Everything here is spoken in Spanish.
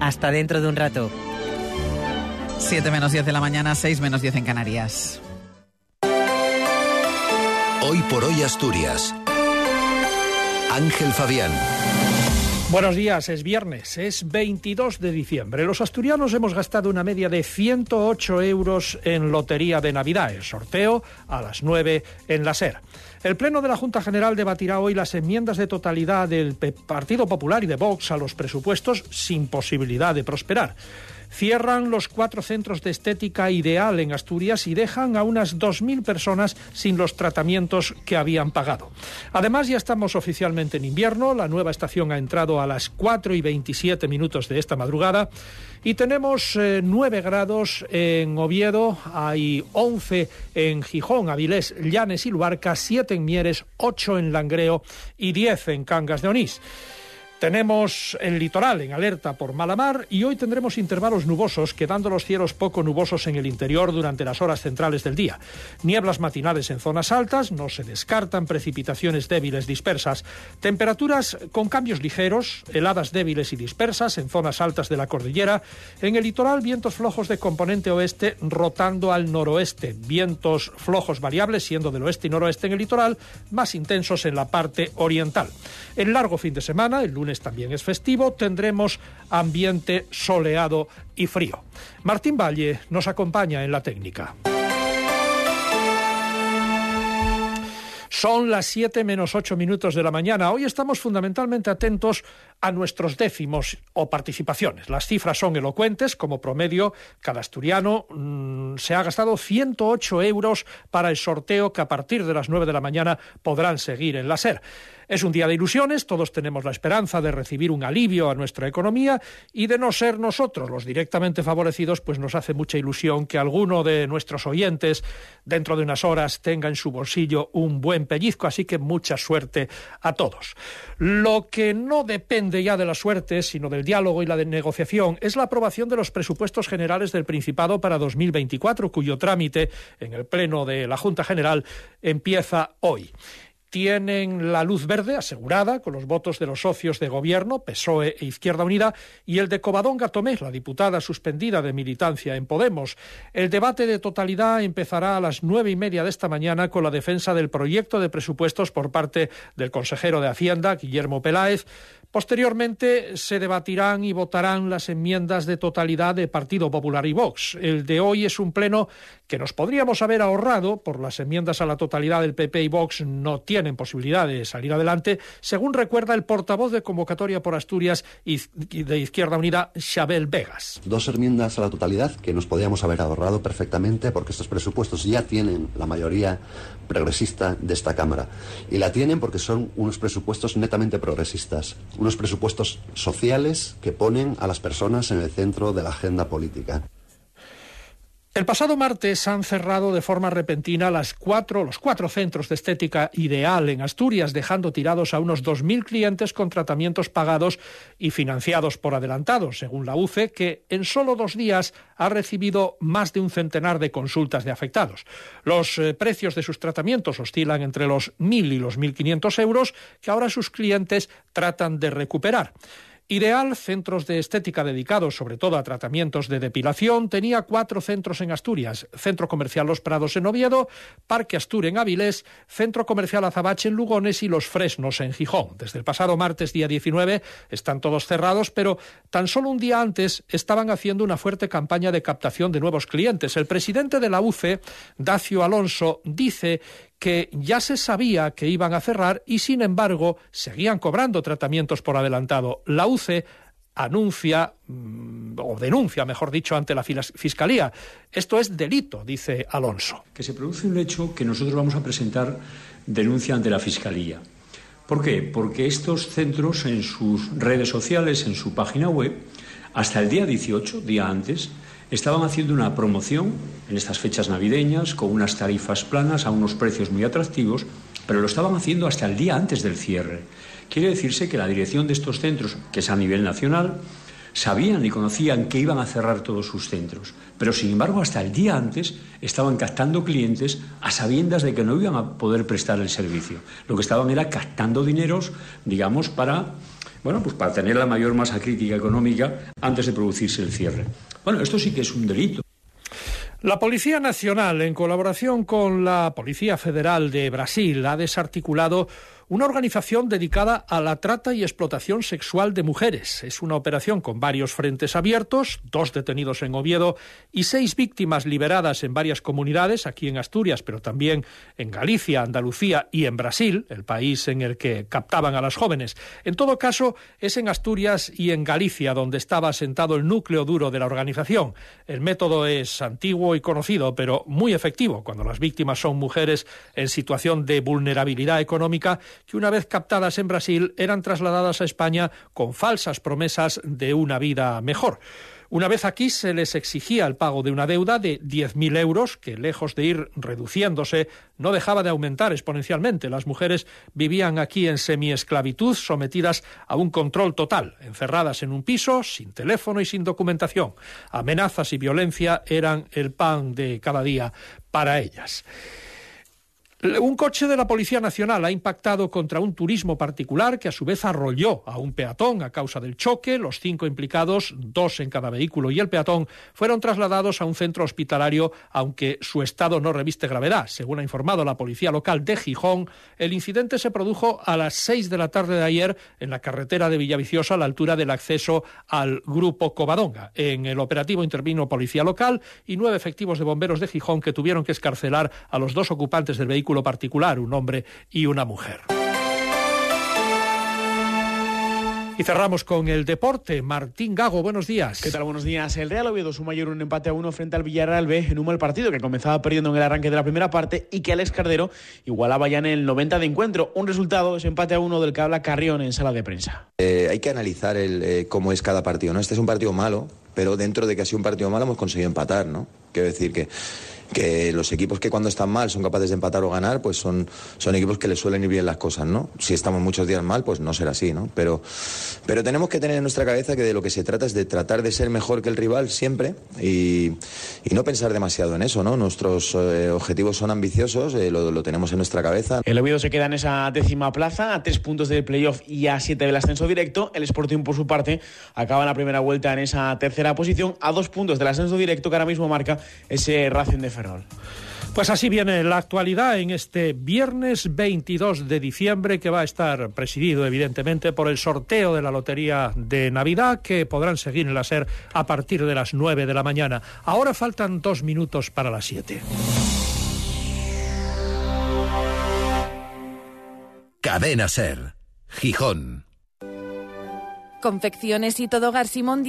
Hasta dentro de un rato. 7 menos 10 de la mañana, 6 menos 10 en Canarias. Hoy por hoy Asturias. Ángel Fabián. Buenos días, es viernes, es 22 de diciembre. Los asturianos hemos gastado una media de 108 euros en lotería de Navidad, el sorteo a las 9 en la SER. El Pleno de la Junta General debatirá hoy las enmiendas de totalidad del Partido Popular y de Vox a los presupuestos sin posibilidad de prosperar. Cierran los cuatro centros de estética ideal en Asturias y dejan a unas 2.000 personas sin los tratamientos que habían pagado. Además, ya estamos oficialmente en invierno. La nueva estación ha entrado a las 4 y 27 minutos de esta madrugada. Y tenemos 9 eh, grados en Oviedo, hay 11 en Gijón, Avilés, Llanes y Luarca, 7 en Mieres, 8 en Langreo y 10 en Cangas de Onís. Tenemos el litoral en alerta por mala mar y hoy tendremos intervalos nubosos, quedando los cielos poco nubosos en el interior durante las horas centrales del día. Nieblas matinales en zonas altas, no se descartan precipitaciones débiles dispersas. Temperaturas con cambios ligeros, heladas débiles y dispersas en zonas altas de la cordillera. En el litoral, vientos flojos de componente oeste rotando al noroeste. Vientos flojos variables, siendo del oeste y noroeste en el litoral, más intensos en la parte oriental. El largo fin de semana, el lunes también es festivo, tendremos ambiente soleado y frío. Martín Valle nos acompaña en la técnica. Son las 7 menos 8 minutos de la mañana. Hoy estamos fundamentalmente atentos a nuestros décimos o participaciones. Las cifras son elocuentes. Como promedio, cada asturiano mm, se ha gastado 108 euros para el sorteo que a partir de las 9 de la mañana podrán seguir en la SER. Es un día de ilusiones, todos tenemos la esperanza de recibir un alivio a nuestra economía y de no ser nosotros los directamente favorecidos, pues nos hace mucha ilusión que alguno de nuestros oyentes dentro de unas horas tenga en su bolsillo un buen pellizco, así que mucha suerte a todos. Lo que no depende ya de la suerte, sino del diálogo y la de negociación, es la aprobación de los presupuestos generales del Principado para 2024, cuyo trámite en el Pleno de la Junta General empieza hoy tienen la luz verde asegurada con los votos de los socios de gobierno, PSOE e Izquierda Unida, y el de Covadonga Tomé, la diputada suspendida de militancia en Podemos. El debate de totalidad empezará a las nueve y media de esta mañana con la defensa del proyecto de presupuestos por parte del consejero de Hacienda, Guillermo Peláez, Posteriormente se debatirán y votarán las enmiendas de totalidad de Partido Popular y Vox. El de hoy es un pleno que nos podríamos haber ahorrado por las enmiendas a la totalidad del PP y Vox no tienen posibilidad de salir adelante, según recuerda el portavoz de convocatoria por Asturias de Izquierda Unida, Xabel Vegas. Dos enmiendas a la totalidad que nos podríamos haber ahorrado perfectamente porque estos presupuestos ya tienen la mayoría progresista de esta Cámara. Y la tienen porque son unos presupuestos netamente progresistas unos presupuestos sociales que ponen a las personas en el centro de la agenda política. El pasado martes han cerrado de forma repentina los cuatro centros de estética ideal en Asturias, dejando tirados a unos 2.000 clientes con tratamientos pagados y financiados por adelantado, según la UCE, que en solo dos días ha recibido más de un centenar de consultas de afectados. Los eh, precios de sus tratamientos oscilan entre los 1.000 y los 1.500 euros, que ahora sus clientes tratan de recuperar. Ideal, centros de estética dedicados sobre todo a tratamientos de depilación, tenía cuatro centros en Asturias, Centro Comercial Los Prados en Oviedo, Parque Astur en Avilés, Centro Comercial Azabache en Lugones y Los Fresnos en Gijón. Desde el pasado martes, día 19, están todos cerrados, pero tan solo un día antes estaban haciendo una fuerte campaña de captación de nuevos clientes. El presidente de la UCE, Dacio Alonso, dice que ya se sabía que iban a cerrar y sin embargo seguían cobrando tratamientos por adelantado. La UCE anuncia mm, o denuncia, mejor dicho, ante la Fiscalía. Esto es delito, dice Alonso. Que se produce un hecho que nosotros vamos a presentar denuncia ante la Fiscalía. ¿Por qué? Porque estos centros en sus redes sociales, en su página web, hasta el día 18, día antes, estaban haciendo una promoción en estas fechas navideñas con unas tarifas planas a unos precios muy atractivos, pero lo estaban haciendo hasta el día antes del cierre. Quiere decirse que la dirección de estos centros, que es a nivel nacional, sabían y conocían que iban a cerrar todos sus centros, pero sin embargo hasta el día antes estaban captando clientes a sabiendas de que no iban a poder prestar el servicio. Lo que estaban era captando dineros, digamos, para bueno, pues para tener la mayor masa crítica económica antes de producirse el cierre. Bueno, esto sí que es un delito. La Policía Nacional, en colaboración con la Policía Federal de Brasil, ha desarticulado una organización dedicada a la trata y explotación sexual de mujeres. Es una operación con varios frentes abiertos, dos detenidos en Oviedo y seis víctimas liberadas en varias comunidades, aquí en Asturias, pero también en Galicia, Andalucía y en Brasil, el país en el que captaban a las jóvenes. En todo caso, es en Asturias y en Galicia donde estaba asentado el núcleo duro de la organización. El método es antiguo y conocido, pero muy efectivo cuando las víctimas son mujeres en situación de vulnerabilidad económica que una vez captadas en Brasil eran trasladadas a España con falsas promesas de una vida mejor. Una vez aquí se les exigía el pago de una deuda de 10.000 euros, que lejos de ir reduciéndose, no dejaba de aumentar exponencialmente. Las mujeres vivían aquí en semiesclavitud, sometidas a un control total, encerradas en un piso, sin teléfono y sin documentación. Amenazas y violencia eran el pan de cada día para ellas. Un coche de la Policía Nacional ha impactado contra un turismo particular que a su vez arrolló a un peatón a causa del choque. Los cinco implicados, dos en cada vehículo y el peatón, fueron trasladados a un centro hospitalario, aunque su estado no reviste gravedad. Según ha informado la policía local de Gijón, el incidente se produjo a las seis de la tarde de ayer en la carretera de Villaviciosa a la altura del acceso al grupo Covadonga. En el operativo intervino policía local y nueve efectivos de bomberos de Gijón que tuvieron que escarcelar a los dos ocupantes del vehículo particular, un hombre y una mujer. Y cerramos con el deporte. Martín Gago, buenos días. ¿Qué tal? Buenos días. El Real Oviedo suma ayer un empate a uno frente al Villarreal B en un mal partido que comenzaba perdiendo en el arranque de la primera parte y que Alex Cardero igualaba ya en el 90 de encuentro. Un resultado es empate a uno del que habla Carrión en sala de prensa. Eh, hay que analizar el, eh, cómo es cada partido. ¿no? Este es un partido malo, pero dentro de que ha sido un partido malo hemos conseguido empatar. ¿no? Quiero decir que que los equipos que cuando están mal son capaces de empatar o ganar, pues son, son equipos que les suelen ir bien las cosas, ¿no? Si estamos muchos días mal, pues no será así, ¿no? Pero, pero tenemos que tener en nuestra cabeza que de lo que se trata es de tratar de ser mejor que el rival siempre y, y no pensar demasiado en eso, ¿no? Nuestros eh, objetivos son ambiciosos, eh, lo, lo, tenemos en nuestra cabeza. El Oviedo se queda en esa décima plaza, a tres puntos del playoff y a siete del ascenso directo. El Sporting, por su parte, acaba la primera vuelta en esa tercera posición, a dos puntos del ascenso directo que ahora mismo marca ese Racing de Ferrol. Pues así viene la actualidad en este viernes 22 de diciembre que va a estar presidido evidentemente por el sorteo de la Lotería de Navidad que podrán seguir en la SER a partir de las 9 de la mañana. Ahora faltan dos minutos para las 7. Cadena SER, Gijón. Confecciones y todo Simón